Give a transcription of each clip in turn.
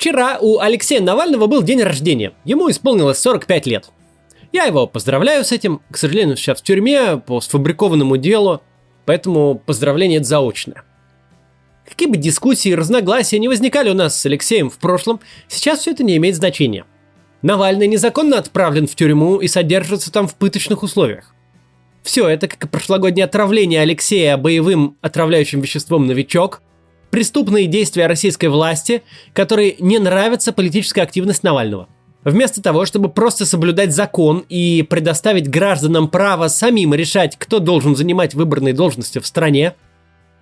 Вчера у Алексея Навального был день рождения. Ему исполнилось 45 лет. Я его поздравляю с этим. К сожалению, сейчас в тюрьме по сфабрикованному делу, поэтому поздравление заочное. Какие бы дискуссии и разногласия не возникали у нас с Алексеем в прошлом, сейчас все это не имеет значения. Навальный незаконно отправлен в тюрьму и содержится там в пыточных условиях. Все это, как и прошлогоднее отравление Алексея боевым отравляющим веществом «Новичок», преступные действия российской власти, которые не нравится политическая активность Навального. Вместо того, чтобы просто соблюдать закон и предоставить гражданам право самим решать, кто должен занимать выбранные должности в стране,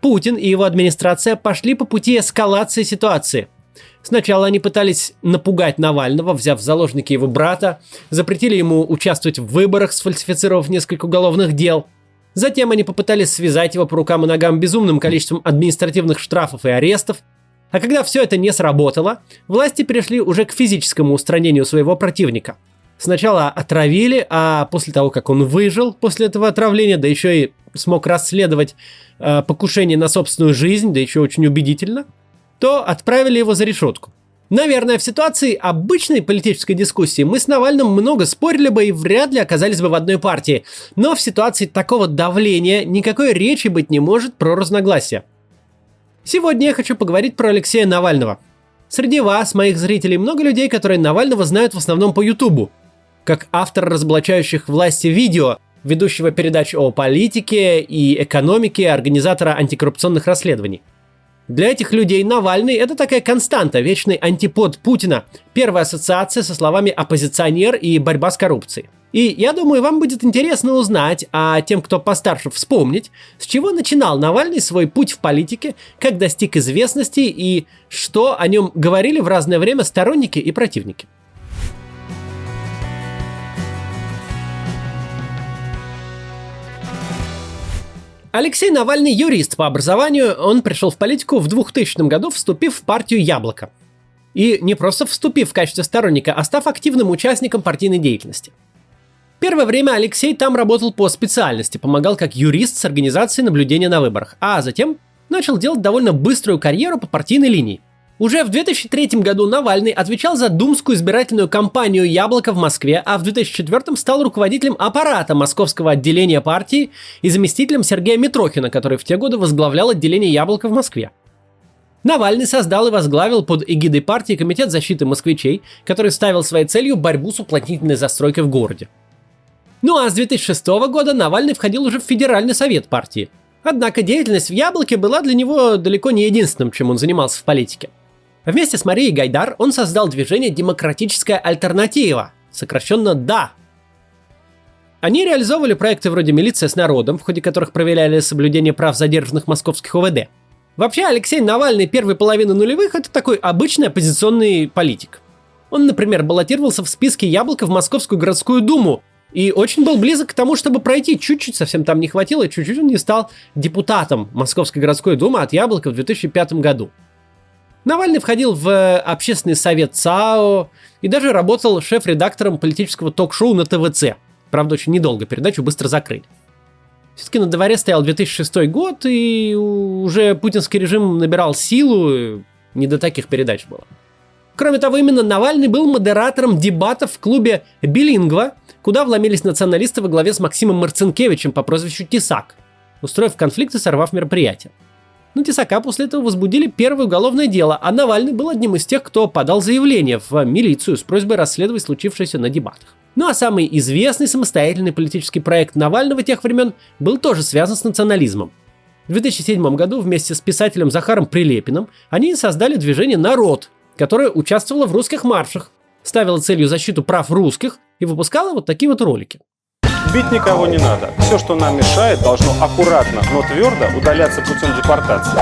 Путин и его администрация пошли по пути эскалации ситуации. Сначала они пытались напугать Навального, взяв в заложники его брата, запретили ему участвовать в выборах, сфальсифицировав несколько уголовных дел – Затем они попытались связать его по рукам и ногам безумным количеством административных штрафов и арестов. А когда все это не сработало, власти перешли уже к физическому устранению своего противника. Сначала отравили, а после того, как он выжил после этого отравления, да еще и смог расследовать э, покушение на собственную жизнь, да еще очень убедительно, то отправили его за решетку. Наверное, в ситуации обычной политической дискуссии мы с Навальным много спорили бы и вряд ли оказались бы в одной партии. Но в ситуации такого давления никакой речи быть не может про разногласия. Сегодня я хочу поговорить про Алексея Навального. Среди вас, моих зрителей, много людей, которые Навального знают в основном по Ютубу. Как автор разоблачающих власти видео, ведущего передач о политике и экономике, организатора антикоррупционных расследований – для этих людей Навальный – это такая константа, вечный антипод Путина. Первая ассоциация со словами «оппозиционер» и «борьба с коррупцией». И я думаю, вам будет интересно узнать, а тем, кто постарше, вспомнить, с чего начинал Навальный свой путь в политике, как достиг известности и что о нем говорили в разное время сторонники и противники. Алексей Навальный юрист по образованию, он пришел в политику в 2000 году, вступив в партию «Яблоко». И не просто вступив в качестве сторонника, а став активным участником партийной деятельности. Первое время Алексей там работал по специальности, помогал как юрист с организацией наблюдения на выборах, а затем начал делать довольно быструю карьеру по партийной линии. Уже в 2003 году Навальный отвечал за думскую избирательную кампанию «Яблоко» в Москве, а в 2004 стал руководителем аппарата московского отделения партии и заместителем Сергея Митрохина, который в те годы возглавлял отделение «Яблоко» в Москве. Навальный создал и возглавил под эгидой партии Комитет защиты москвичей, который ставил своей целью борьбу с уплотнительной застройкой в городе. Ну а с 2006 года Навальный входил уже в Федеральный совет партии. Однако деятельность в «Яблоке» была для него далеко не единственным, чем он занимался в политике. Вместе с Марией Гайдар он создал движение «Демократическая альтернатива», сокращенно «ДА». Они реализовывали проекты вроде «Милиция с народом», в ходе которых проверяли соблюдение прав задержанных московских ОВД. Вообще, Алексей Навальный первой половины нулевых – это такой обычный оппозиционный политик. Он, например, баллотировался в списке «Яблоко» в Московскую городскую думу, и очень был близок к тому, чтобы пройти. Чуть-чуть совсем там не хватило, чуть-чуть он не стал депутатом Московской городской думы от Яблока в 2005 году. Навальный входил в э, общественный совет ЦАО и даже работал шеф-редактором политического ток-шоу на ТВЦ. Правда, очень недолго, передачу быстро закрыли. Все-таки на дворе стоял 2006 год, и уже путинский режим набирал силу, не до таких передач было. Кроме того, именно Навальный был модератором дебатов в клубе «Билингва», куда вломились националисты во главе с Максимом Марцинкевичем по прозвищу Тесак, устроив конфликт и сорвав мероприятие. Но Тесака после этого возбудили первое уголовное дело, а Навальный был одним из тех, кто подал заявление в милицию с просьбой расследовать случившееся на дебатах. Ну а самый известный самостоятельный политический проект Навального тех времен был тоже связан с национализмом. В 2007 году вместе с писателем Захаром Прилепиным они создали движение «Народ», которое участвовало в русских маршах, ставило целью защиту прав русских и выпускало вот такие вот ролики. Бить никого не надо. Все, что нам мешает, должно аккуратно, но твердо удаляться путем депортации.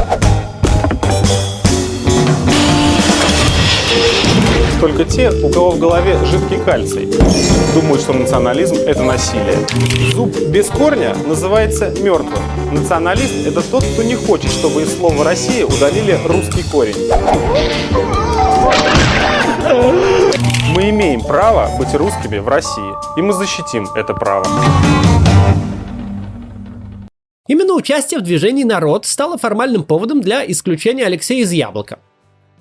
Только те, у кого в голове жидкий кальций, думают, что национализм – это насилие. Зуб без корня называется мертвым. Националист – это тот, кто не хочет, чтобы из слова «Россия» удалили русский корень. Мы имеем право быть русскими в России, и мы защитим это право. Именно участие в движении «Народ» стало формальным поводом для исключения Алексея из «Яблока».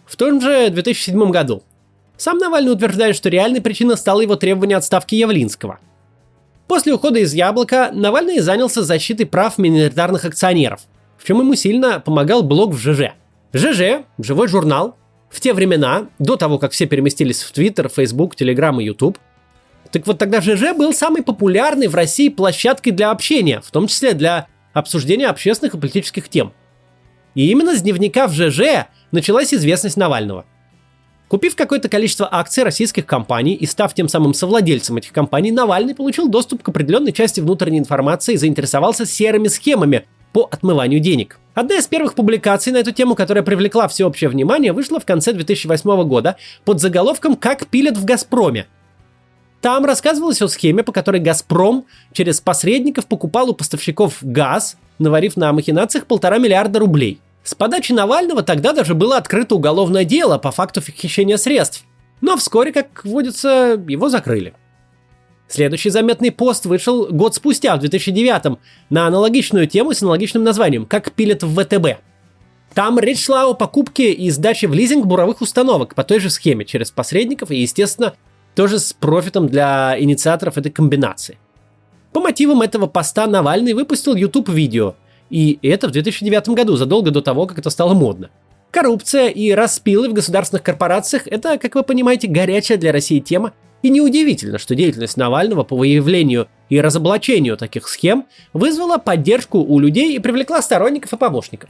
в том же 2007 году. Сам Навальный утверждает, что реальной причиной стало его требование отставки Явлинского. После ухода из «Яблока» Навальный занялся защитой прав миноритарных акционеров, в чем ему сильно помогал блог в ЖЖ. ЖЖ – живой журнал. В те времена, до того, как все переместились в Твиттер, Фейсбук, Телеграм и Ютуб, так вот тогда ЖЖ был самой популярной в России площадкой для общения, в том числе для обсуждения общественных и политических тем. И именно с дневника в ЖЖ началась известность Навального. Купив какое-то количество акций российских компаний и став тем самым совладельцем этих компаний, Навальный получил доступ к определенной части внутренней информации и заинтересовался серыми схемами по отмыванию денег. Одна из первых публикаций на эту тему, которая привлекла всеобщее внимание, вышла в конце 2008 года под заголовком «Как пилят в Газпроме», там рассказывалось о схеме, по которой «Газпром» через посредников покупал у поставщиков газ, наварив на махинациях полтора миллиарда рублей. С подачи Навального тогда даже было открыто уголовное дело по факту хищения средств. Но вскоре, как водится, его закрыли. Следующий заметный пост вышел год спустя, в 2009 на аналогичную тему с аналогичным названием «Как пилят в ВТБ». Там речь шла о покупке и сдаче в лизинг буровых установок по той же схеме через посредников и, естественно, тоже с профитом для инициаторов этой комбинации. По мотивам этого поста Навальный выпустил YouTube-видео, и это в 2009 году, задолго до того, как это стало модно. Коррупция и распилы в государственных корпорациях – это, как вы понимаете, горячая для России тема, и неудивительно, что деятельность Навального по выявлению и разоблачению таких схем вызвала поддержку у людей и привлекла сторонников и помощников.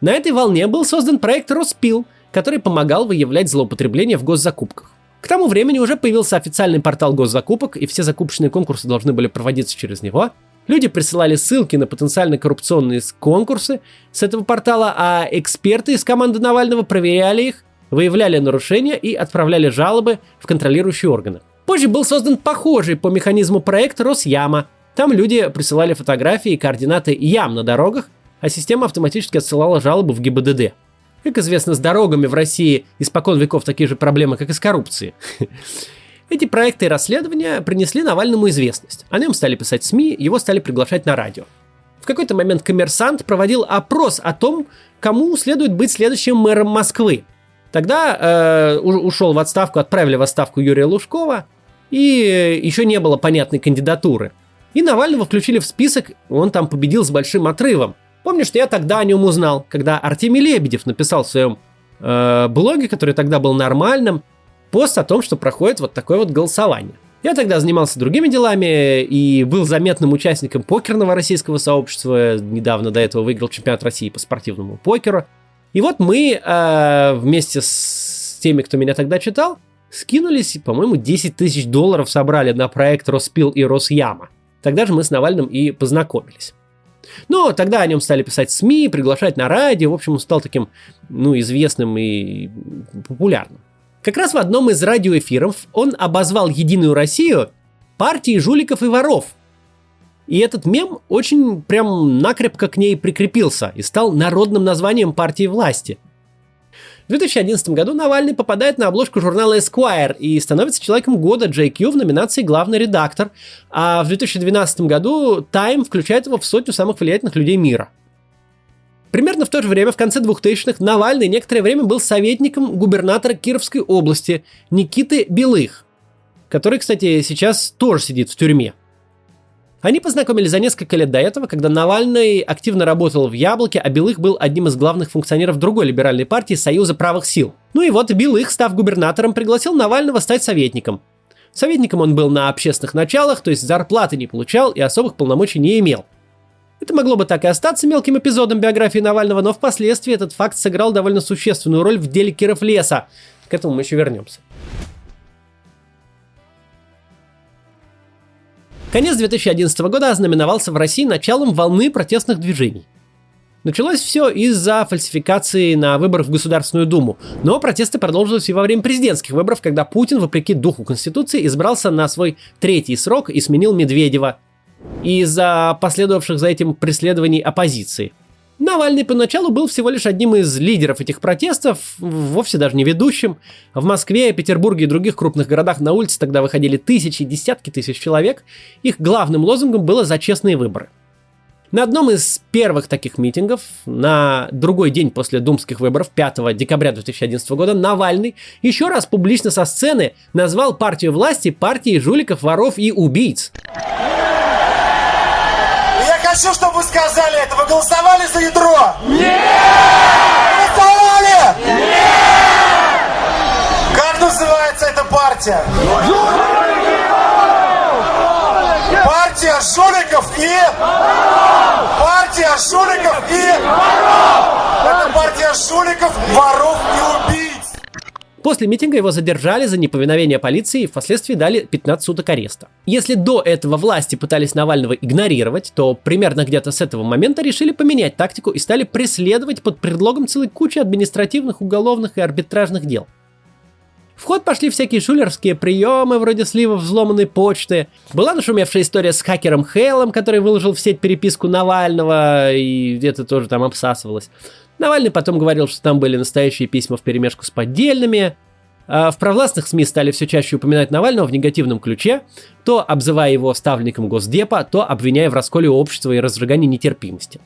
На этой волне был создан проект «Роспил», который помогал выявлять злоупотребления в госзакупках. К тому времени уже появился официальный портал госзакупок, и все закупочные конкурсы должны были проводиться через него. Люди присылали ссылки на потенциально коррупционные конкурсы с этого портала, а эксперты из команды Навального проверяли их, выявляли нарушения и отправляли жалобы в контролирующие органы. Позже был создан похожий по механизму проект Росяма. Там люди присылали фотографии и координаты ям на дорогах, а система автоматически отсылала жалобы в ГИБДД. Как известно, с дорогами в России испокон веков такие же проблемы, как и с коррупцией. Эти проекты и расследования принесли Навальному известность. О нем стали писать СМИ, его стали приглашать на радио. В какой-то момент коммерсант проводил опрос о том, кому следует быть следующим мэром Москвы. Тогда э, ушел в отставку, отправили в отставку Юрия Лужкова, и еще не было понятной кандидатуры. И Навального включили в список, он там победил с большим отрывом. Помню, что я тогда о нем узнал, когда Артемий Лебедев написал в своем э, блоге, который тогда был нормальным, пост о том, что проходит вот такое вот голосование. Я тогда занимался другими делами и был заметным участником покерного российского сообщества. Недавно до этого выиграл чемпионат России по спортивному покеру. И вот мы э, вместе с теми, кто меня тогда читал, скинулись, по-моему, 10 тысяч долларов собрали на проект Роспил и Росяма. Тогда же мы с Навальным и познакомились. Но тогда о нем стали писать СМИ, приглашать на радио, в общем, он стал таким, ну, известным и популярным. Как раз в одном из радиоэфиров он обозвал Единую Россию партией жуликов и воров. И этот мем очень прям накрепко к ней прикрепился и стал народным названием партии власти – в 2011 году Навальный попадает на обложку журнала Esquire и становится человеком года. JQ в номинации «Главный редактор», а в 2012 году Time включает его в сотню самых влиятельных людей мира. Примерно в то же время, в конце 2000-х, Навальный некоторое время был советником губернатора Кировской области Никиты Белых, который, кстати, сейчас тоже сидит в тюрьме – они познакомились за несколько лет до этого, когда Навальный активно работал в «Яблоке», а Белых был одним из главных функционеров другой либеральной партии Союза правых сил. Ну и вот Белых, став губернатором, пригласил Навального стать советником. Советником он был на общественных началах, то есть зарплаты не получал и особых полномочий не имел. Это могло бы так и остаться мелким эпизодом биографии Навального, но впоследствии этот факт сыграл довольно существенную роль в деле Киров леса. К этому мы еще вернемся. Конец 2011 года ознаменовался в России началом волны протестных движений. Началось все из-за фальсификации на выборах в Государственную Думу, но протесты продолжились и во время президентских выборов, когда Путин, вопреки духу Конституции, избрался на свой третий срок и сменил Медведева. Из-за последовавших за этим преследований оппозиции – Навальный поначалу был всего лишь одним из лидеров этих протестов, вовсе даже не ведущим. В Москве, Петербурге и других крупных городах на улице тогда выходили тысячи, десятки тысяч человек. Их главным лозунгом было «за честные выборы». На одном из первых таких митингов, на другой день после думских выборов, 5 декабря 2011 года, Навальный еще раз публично со сцены назвал партию власти партией жуликов, воров и убийц. Хочу, чтобы вы сказали это. Вы голосовали за ядро? Нет! Голосовали? Нет! Как называется эта партия? Партия жуликов и... Партия жуликов и... Это партия жуликов, воров и убийц. После митинга его задержали за неповиновение полиции и впоследствии дали 15 суток ареста. Если до этого власти пытались Навального игнорировать, то примерно где-то с этого момента решили поменять тактику и стали преследовать под предлогом целой кучи административных, уголовных и арбитражных дел. В ход пошли всякие шулерские приемы, вроде сливов взломанной почты. Была нашумевшая история с хакером Хейлом, который выложил в сеть переписку Навального, и где-то тоже там обсасывалось. Навальный потом говорил, что там были настоящие письма в перемешку с поддельными. А в провластных СМИ стали все чаще упоминать Навального в негативном ключе, то обзывая его ставленником Госдепа, то обвиняя в расколе общества и разжигании нетерпимости.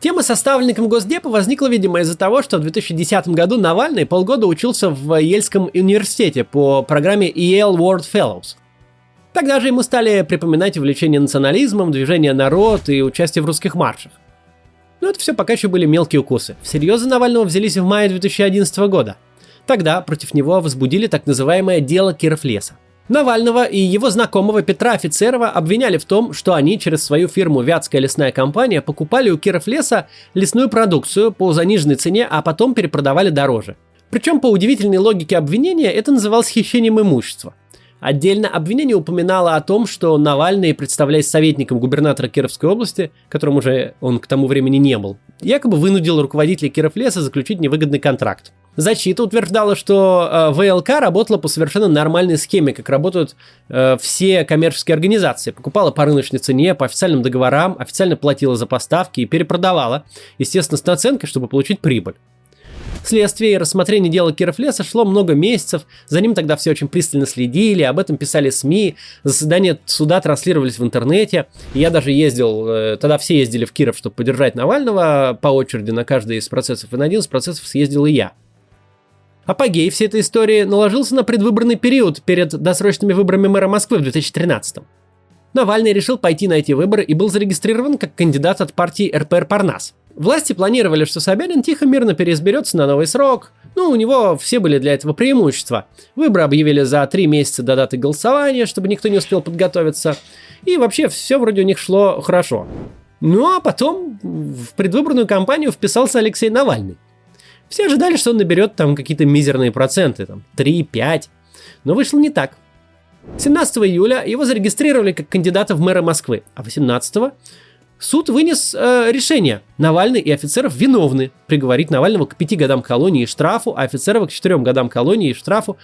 Тема со ставленником Госдепа возникла, видимо, из-за того, что в 2010 году Навальный полгода учился в Ельском университете по программе Yale World Fellows. Тогда же ему стали припоминать увлечение национализмом, движение «Народ» и участие в русских маршах. Но это все пока еще были мелкие укусы. Всерьез за Навального взялись в мае 2011 года. Тогда против него возбудили так называемое «дело Кировлеса». Навального и его знакомого Петра Офицерова обвиняли в том, что они через свою фирму «Вятская лесная компания» покупали у Кировлеса лесную продукцию по заниженной цене, а потом перепродавали дороже. Причем по удивительной логике обвинения это называлось хищением имущества. Отдельно обвинение упоминало о том, что Навальный, представляясь советником губернатора Кировской области, которым уже он к тому времени не был, якобы вынудил руководителя Кировлеса заключить невыгодный контракт. Защита утверждала, что э, ВЛК работала по совершенно нормальной схеме, как работают э, все коммерческие организации. Покупала по рыночной цене, по официальным договорам, официально платила за поставки и перепродавала, естественно, с наценкой, чтобы получить прибыль. Следствие и рассмотрение дела Кировлеса шло много месяцев, за ним тогда все очень пристально следили, об этом писали СМИ, заседания суда транслировались в интернете. Я даже ездил, э, тогда все ездили в Киров, чтобы поддержать Навального по очереди на каждый из процессов, и на один из процессов съездил и я. Апогей всей этой истории наложился на предвыборный период перед досрочными выборами мэра Москвы в 2013 Навальный решил пойти на эти выборы и был зарегистрирован как кандидат от партии РПР Парнас. Власти планировали, что Собянин тихо-мирно переизберется на новый срок. Ну, у него все были для этого преимущества. Выборы объявили за три месяца до даты голосования, чтобы никто не успел подготовиться. И вообще все вроде у них шло хорошо. Ну а потом в предвыборную кампанию вписался Алексей Навальный. Все ожидали, что он наберет там какие-то мизерные проценты, там 3-5. Но вышло не так. 17 июля его зарегистрировали как кандидата в мэра Москвы, а 18 суд вынес э, решение. Навальный и офицеров виновны. Приговорить Навального к 5 годам колонии и штрафу, а офицеров к 4 годам колонии и штрафу.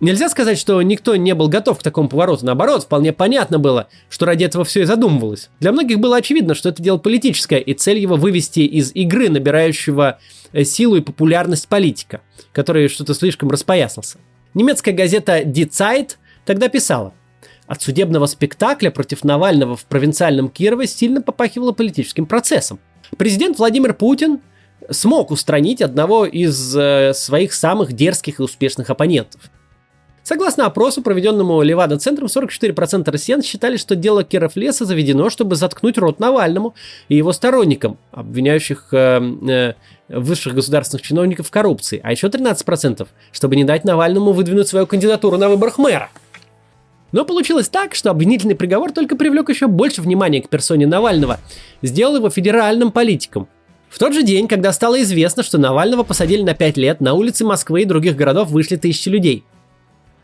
Нельзя сказать, что никто не был готов к такому повороту. Наоборот, вполне понятно было, что ради этого все и задумывалось. Для многих было очевидно, что это дело политическое, и цель его вывести из игры, набирающего э, силу и популярность политика, который что-то слишком распоясался. Немецкая газета Die Zeit тогда писала – от судебного спектакля против Навального в провинциальном Кирове сильно попахивало политическим процессом. Президент Владимир Путин смог устранить одного из э, своих самых дерзких и успешных оппонентов. Согласно опросу, проведенному Левада-центром, 44% россиян считали, что дело Киров Леса заведено, чтобы заткнуть рот Навальному и его сторонникам, обвиняющих э, э, высших государственных чиновников в коррупции, а еще 13%, чтобы не дать Навальному выдвинуть свою кандидатуру на выборах мэра. Но получилось так, что обвинительный приговор только привлек еще больше внимания к персоне Навального, сделал его федеральным политиком. В тот же день, когда стало известно, что Навального посадили на 5 лет, на улицы Москвы и других городов вышли тысячи людей.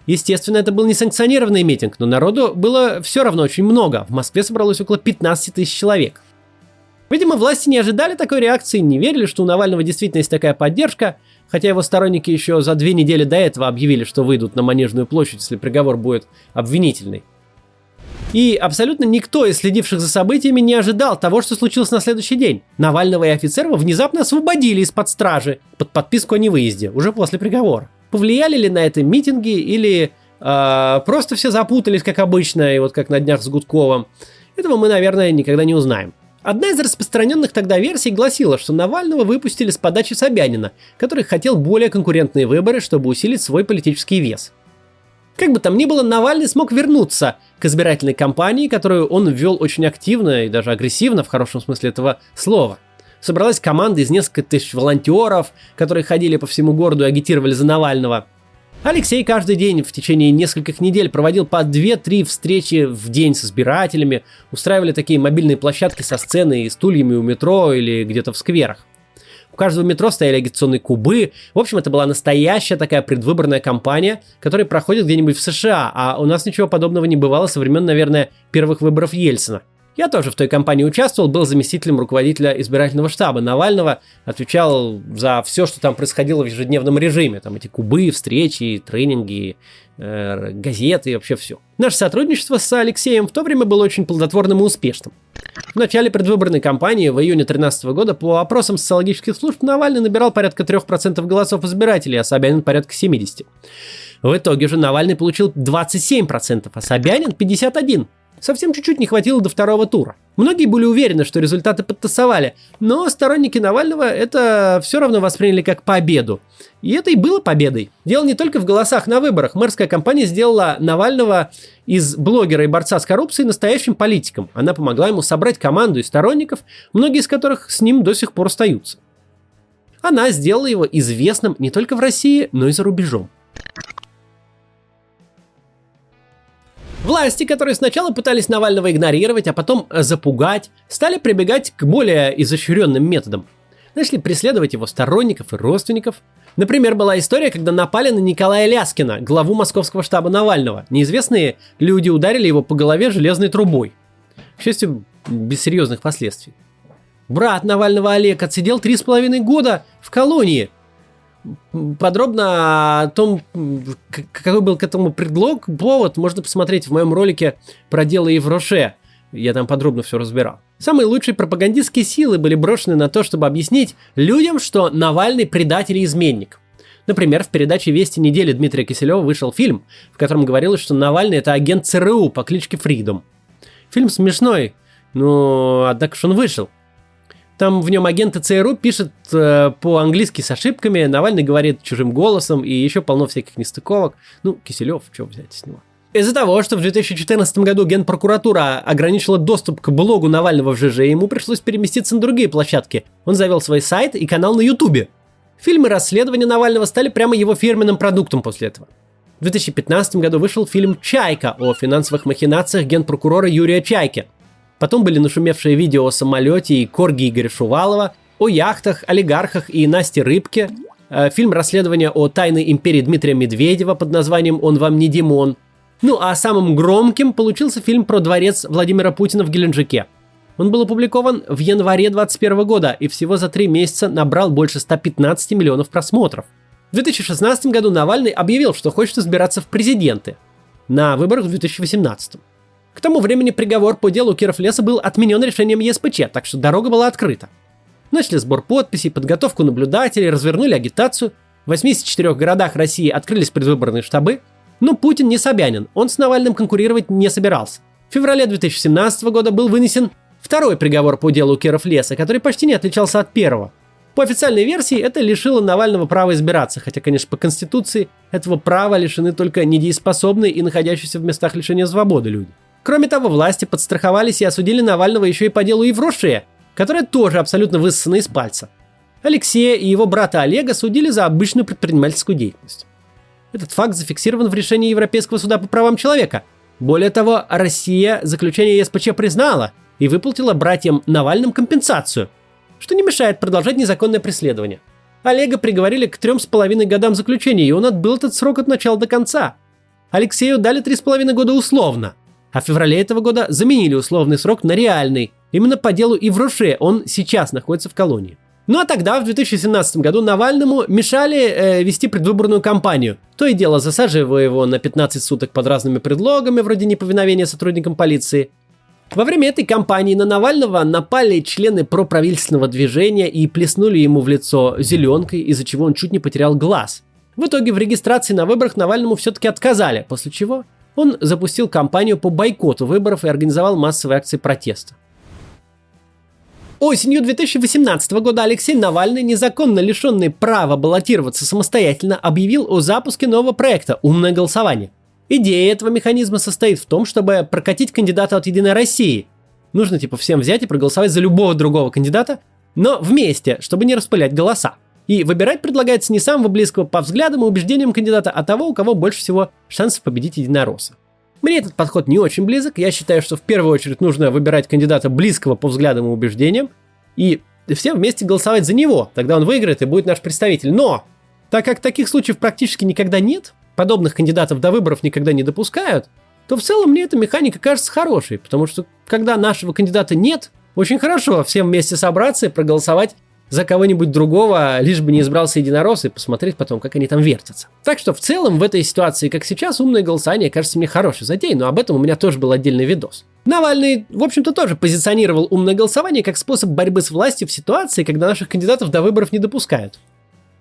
Естественно, это был несанкционированный митинг, но народу было все равно очень много. В Москве собралось около 15 тысяч человек. Видимо, власти не ожидали такой реакции, не верили, что у Навального действительно есть такая поддержка – хотя его сторонники еще за две недели до этого объявили, что выйдут на Манежную площадь, если приговор будет обвинительный. И абсолютно никто из следивших за событиями не ожидал того, что случилось на следующий день. Навального и офицеров внезапно освободили из-под стражи под подписку о невыезде, уже после приговора. Повлияли ли на это митинги или э, просто все запутались, как обычно, и вот как на днях с Гудковым, этого мы, наверное, никогда не узнаем. Одна из распространенных тогда версий гласила, что Навального выпустили с подачи Собянина, который хотел более конкурентные выборы, чтобы усилить свой политический вес. Как бы там ни было, Навальный смог вернуться к избирательной кампании, которую он вел очень активно и даже агрессивно в хорошем смысле этого слова. Собралась команда из нескольких тысяч волонтеров, которые ходили по всему городу и агитировали за Навального – Алексей каждый день в течение нескольких недель проводил по 2-3 встречи в день с избирателями, устраивали такие мобильные площадки со сценой и стульями у метро или где-то в скверах. У каждого метро стояли агитационные кубы. В общем, это была настоящая такая предвыборная кампания, которая проходит где-нибудь в США, а у нас ничего подобного не бывало со времен, наверное, первых выборов Ельцина. Я тоже в той кампании участвовал, был заместителем руководителя избирательного штаба Навального, отвечал за все, что там происходило в ежедневном режиме. Там эти кубы, встречи, тренинги, э, газеты и вообще все. Наше сотрудничество с Алексеем в то время было очень плодотворным и успешным. В начале предвыборной кампании в июне 2013 года по опросам социологических служб Навальный набирал порядка 3% голосов избирателей, а Собянин порядка 70%. В итоге же Навальный получил 27%, а Собянин 51%. Совсем чуть-чуть не хватило до второго тура. Многие были уверены, что результаты подтасовали, но сторонники Навального это все равно восприняли как победу. И это и было победой. Дело не только в голосах на выборах. Мэрская кампания сделала Навального из блогера и борца с коррупцией настоящим политиком. Она помогла ему собрать команду из сторонников, многие из которых с ним до сих пор остаются. Она сделала его известным не только в России, но и за рубежом. Власти, которые сначала пытались Навального игнорировать, а потом э, запугать, стали прибегать к более изощренным методам. Начали преследовать его сторонников и родственников. Например, была история, когда напали на Николая Ляскина, главу московского штаба Навального. Неизвестные люди ударили его по голове железной трубой. К счастью, без серьезных последствий. Брат Навального Олег отсидел три с половиной года в колонии – подробно о том, какой был к этому предлог, повод, можно посмотреть в моем ролике про дело Евроше. Я там подробно все разбирал. Самые лучшие пропагандистские силы были брошены на то, чтобы объяснить людям, что Навальный предатель и изменник. Например, в передаче «Вести недели» Дмитрия Киселева вышел фильм, в котором говорилось, что Навальный – это агент ЦРУ по кличке Фридом. Фильм смешной, но однако же он вышел – там в нем агенты ЦРУ пишет э, по-английски с ошибками, Навальный говорит чужим голосом и еще полно всяких нестыковок. Ну, Киселев, что взять с него. Из-за того, что в 2014 году Генпрокуратура ограничила доступ к блогу Навального в ЖЖ, ему пришлось переместиться на другие площадки. Он завел свой сайт и канал на Ютубе. Фильмы расследования Навального стали прямо его фирменным продуктом после этого. В 2015 году вышел фильм «Чайка» о финансовых махинациях генпрокурора Юрия Чайки – Потом были нашумевшие видео о самолете и корги Игоря Шувалова, о яхтах, олигархах и Насте Рыбке, э, фильм расследования о тайной империи Дмитрия Медведева под названием «Он вам не Димон». Ну а самым громким получился фильм про дворец Владимира Путина в Геленджике. Он был опубликован в январе 2021 года и всего за три месяца набрал больше 115 миллионов просмотров. В 2016 году Навальный объявил, что хочет избираться в президенты на выборах в 2018. К тому времени приговор по делу Киров Леса был отменен решением ЕСПЧ, так что дорога была открыта. Начали сбор подписей, подготовку наблюдателей, развернули агитацию. В 84 городах России открылись предвыборные штабы. Но Путин не Собянин, он с Навальным конкурировать не собирался. В феврале 2017 года был вынесен второй приговор по делу Киров Леса, который почти не отличался от первого. По официальной версии это лишило Навального права избираться, хотя, конечно, по Конституции этого права лишены только недееспособные и находящиеся в местах лишения свободы люди. Кроме того, власти подстраховались и осудили Навального еще и по делу Еврошия, которое тоже абсолютно высосано из пальца. Алексея и его брата Олега судили за обычную предпринимательскую деятельность. Этот факт зафиксирован в решении Европейского суда по правам человека. Более того, Россия заключение ЕСПЧ признала и выплатила братьям Навальным компенсацию, что не мешает продолжать незаконное преследование. Олега приговорили к трем с половиной годам заключения, и он отбыл этот срок от начала до конца. Алексею дали три с половиной года условно – а в феврале этого года заменили условный срок на реальный. Именно по делу Ивруше он сейчас находится в колонии. Ну а тогда, в 2017 году, Навальному мешали э, вести предвыборную кампанию. То и дело засаживая его на 15 суток под разными предлогами, вроде неповиновения сотрудникам полиции. Во время этой кампании на Навального напали члены проправительственного движения и плеснули ему в лицо зеленкой, из-за чего он чуть не потерял глаз. В итоге в регистрации на выборах Навальному все-таки отказали, после чего он запустил кампанию по бойкоту выборов и организовал массовые акции протеста. Осенью 2018 года Алексей Навальный, незаконно лишенный права баллотироваться самостоятельно, объявил о запуске нового проекта «Умное голосование». Идея этого механизма состоит в том, чтобы прокатить кандидата от «Единой России». Нужно типа всем взять и проголосовать за любого другого кандидата, но вместе, чтобы не распылять голоса. И выбирать предлагается не самого близкого по взглядам и убеждениям кандидата, а того, у кого больше всего шансов победить единоросса. Мне этот подход не очень близок. Я считаю, что в первую очередь нужно выбирать кандидата близкого по взглядам и убеждениям, и всем вместе голосовать за него. Тогда он выиграет и будет наш представитель. Но, так как таких случаев практически никогда нет, подобных кандидатов до выборов никогда не допускают, то в целом мне эта механика кажется хорошей, потому что когда нашего кандидата нет, очень хорошо всем вместе собраться и проголосовать за кого-нибудь другого, лишь бы не избрался единорос и посмотреть потом, как они там вертятся. Так что в целом в этой ситуации, как сейчас, умное голосование кажется мне хорошей затеей, но об этом у меня тоже был отдельный видос. Навальный, в общем-то, тоже позиционировал умное голосование как способ борьбы с властью в ситуации, когда наших кандидатов до выборов не допускают.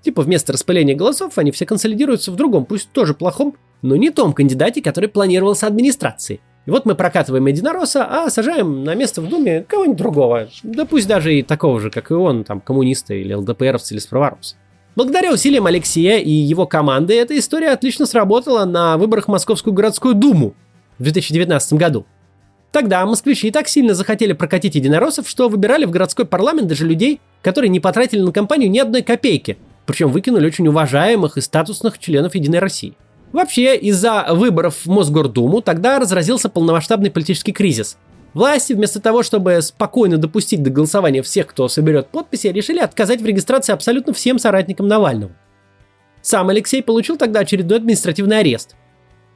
Типа вместо распыления голосов они все консолидируются в другом, пусть тоже плохом, но не том кандидате, который планировался администрацией. И вот мы прокатываем единороса, а сажаем на место в Думе кого-нибудь другого. Да пусть даже и такого же, как и он, там, коммуниста или ЛДПРовца или справаруса. Благодаря усилиям Алексея и его команды эта история отлично сработала на выборах в Московскую городскую думу в 2019 году. Тогда москвичи так сильно захотели прокатить единороссов, что выбирали в городской парламент даже людей, которые не потратили на кампанию ни одной копейки, причем выкинули очень уважаемых и статусных членов Единой России. Вообще, из-за выборов в Мосгордуму тогда разразился полномасштабный политический кризис. Власти вместо того, чтобы спокойно допустить до голосования всех, кто соберет подписи, решили отказать в регистрации абсолютно всем соратникам Навального. Сам Алексей получил тогда очередной административный арест.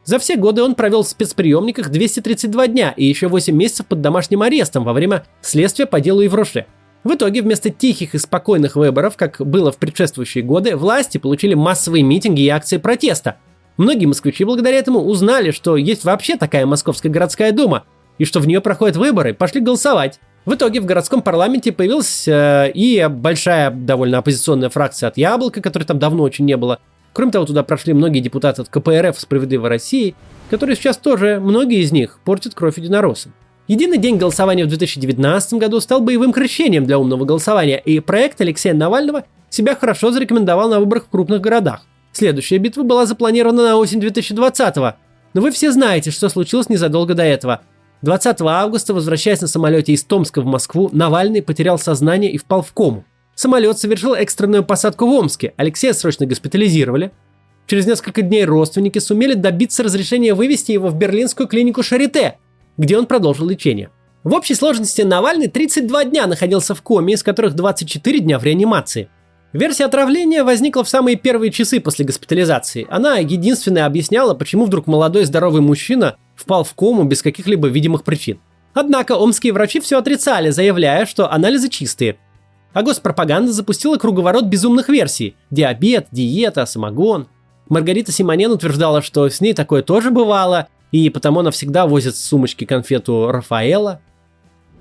За все годы он провел в спецприемниках 232 дня и еще 8 месяцев под домашним арестом во время следствия по делу Евроше. В итоге вместо тихих и спокойных выборов, как было в предшествующие годы, власти получили массовые митинги и акции протеста – Многие москвичи благодаря этому узнали, что есть вообще такая Московская городская дума, и что в нее проходят выборы, пошли голосовать. В итоге в городском парламенте появилась э, и большая довольно оппозиционная фракция от Яблока, которой там давно очень не было. Кроме того, туда прошли многие депутаты от КПРФ «Справедливой России», которые сейчас тоже, многие из них, портят кровь единороссам. Единый день голосования в 2019 году стал боевым крещением для умного голосования, и проект Алексея Навального себя хорошо зарекомендовал на выборах в крупных городах. Следующая битва была запланирована на осень 2020-го, но вы все знаете, что случилось незадолго до этого. 20 августа, возвращаясь на самолете из Томска в Москву, Навальный потерял сознание и впал в кому. Самолет совершил экстренную посадку в Омске, Алексея срочно госпитализировали. Через несколько дней родственники сумели добиться разрешения вывести его в берлинскую клинику Шарите, где он продолжил лечение. В общей сложности Навальный 32 дня находился в коме, из которых 24 дня в реанимации. Версия отравления возникла в самые первые часы после госпитализации. Она единственная объясняла, почему вдруг молодой здоровый мужчина впал в кому без каких-либо видимых причин. Однако омские врачи все отрицали, заявляя, что анализы чистые. А госпропаганда запустила круговорот безумных версий. Диабет, диета, самогон. Маргарита Симонен утверждала, что с ней такое тоже бывало, и потому она всегда возит с сумочки конфету Рафаэла.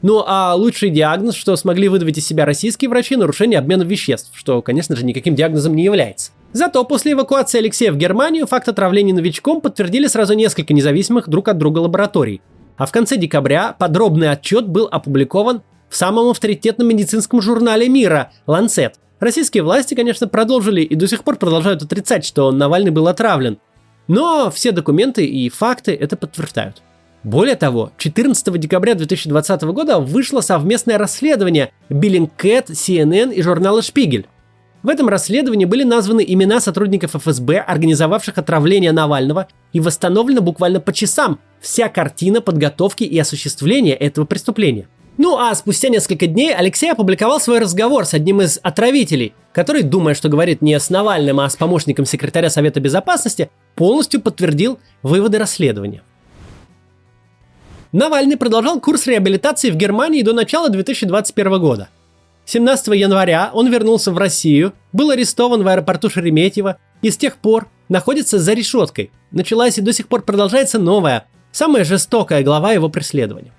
Ну а лучший диагноз, что смогли выдавить из себя российские врачи, нарушение обмена веществ, что, конечно же, никаким диагнозом не является. Зато после эвакуации Алексея в Германию факт отравления новичком подтвердили сразу несколько независимых друг от друга лабораторий. А в конце декабря подробный отчет был опубликован в самом авторитетном медицинском журнале мира «Ланцет». Российские власти, конечно, продолжили и до сих пор продолжают отрицать, что Навальный был отравлен. Но все документы и факты это подтверждают. Более того, 14 декабря 2020 года вышло совместное расследование Billingcat, CNN и журнала «Шпигель». В этом расследовании были названы имена сотрудников ФСБ, организовавших отравление Навального, и восстановлена буквально по часам вся картина подготовки и осуществления этого преступления. Ну а спустя несколько дней Алексей опубликовал свой разговор с одним из отравителей, который, думая, что говорит не с Навальным, а с помощником секретаря Совета Безопасности, полностью подтвердил выводы расследования. Навальный продолжал курс реабилитации в Германии до начала 2021 года. 17 января он вернулся в Россию, был арестован в аэропорту Шереметьево и с тех пор находится за решеткой. Началась и до сих пор продолжается новая, самая жестокая глава его преследования.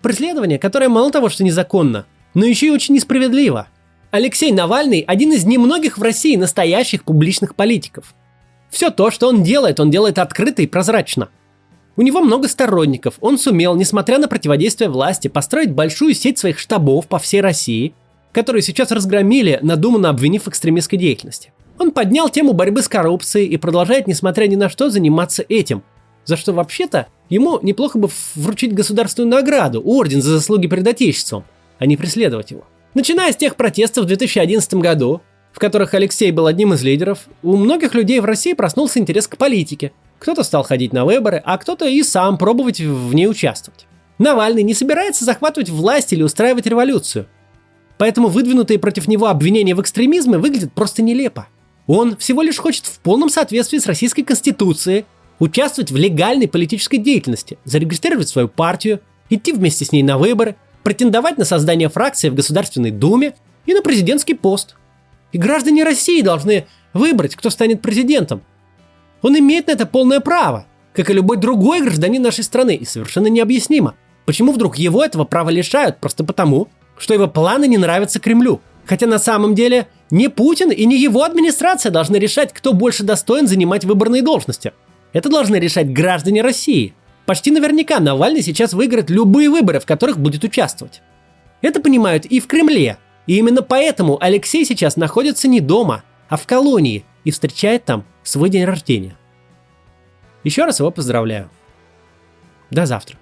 Преследование, которое мало того, что незаконно, но еще и очень несправедливо. Алексей Навальный – один из немногих в России настоящих публичных политиков. Все то, что он делает, он делает открыто и прозрачно – У него много сторонников. Он сумел, несмотря на противодействие власти, построить большую сеть своих штабов по всей России, которые сейчас разгромили, надуманно обвинив в экстремистской деятельности. Он поднял тему борьбы с коррупцией и продолжает, несмотря ни на что, заниматься этим. За что вообще-то ему неплохо бы вручить государственную награду, орден за заслуги перед Отечеством, а не преследовать его. Начиная с тех протестов в 2011 году, в которых Алексей был одним из лидеров, у многих людей в России проснулся интерес к политике, кто-то стал ходить на выборы, а кто-то и сам пробовать в ней участвовать. Навальный не собирается захватывать власть или устраивать революцию. Поэтому выдвинутые против него обвинения в экстремизме выглядят просто нелепо. Он всего лишь хочет в полном соответствии с Российской Конституцией участвовать в легальной политической деятельности, зарегистрировать свою партию, идти вместе с ней на выборы, претендовать на создание фракции в Государственной Думе и на президентский пост. И граждане России должны выбрать, кто станет президентом, он имеет на это полное право, как и любой другой гражданин нашей страны, и совершенно необъяснимо, почему вдруг его этого права лишают просто потому, что его планы не нравятся Кремлю. Хотя на самом деле не Путин и не его администрация должны решать, кто больше достоин занимать выборные должности. Это должны решать граждане России. Почти наверняка Навальный сейчас выиграет любые выборы, в которых будет участвовать. Это понимают и в Кремле. И именно поэтому Алексей сейчас находится не дома, а в колонии и встречает там свой день рождения. Еще раз его поздравляю. До завтра.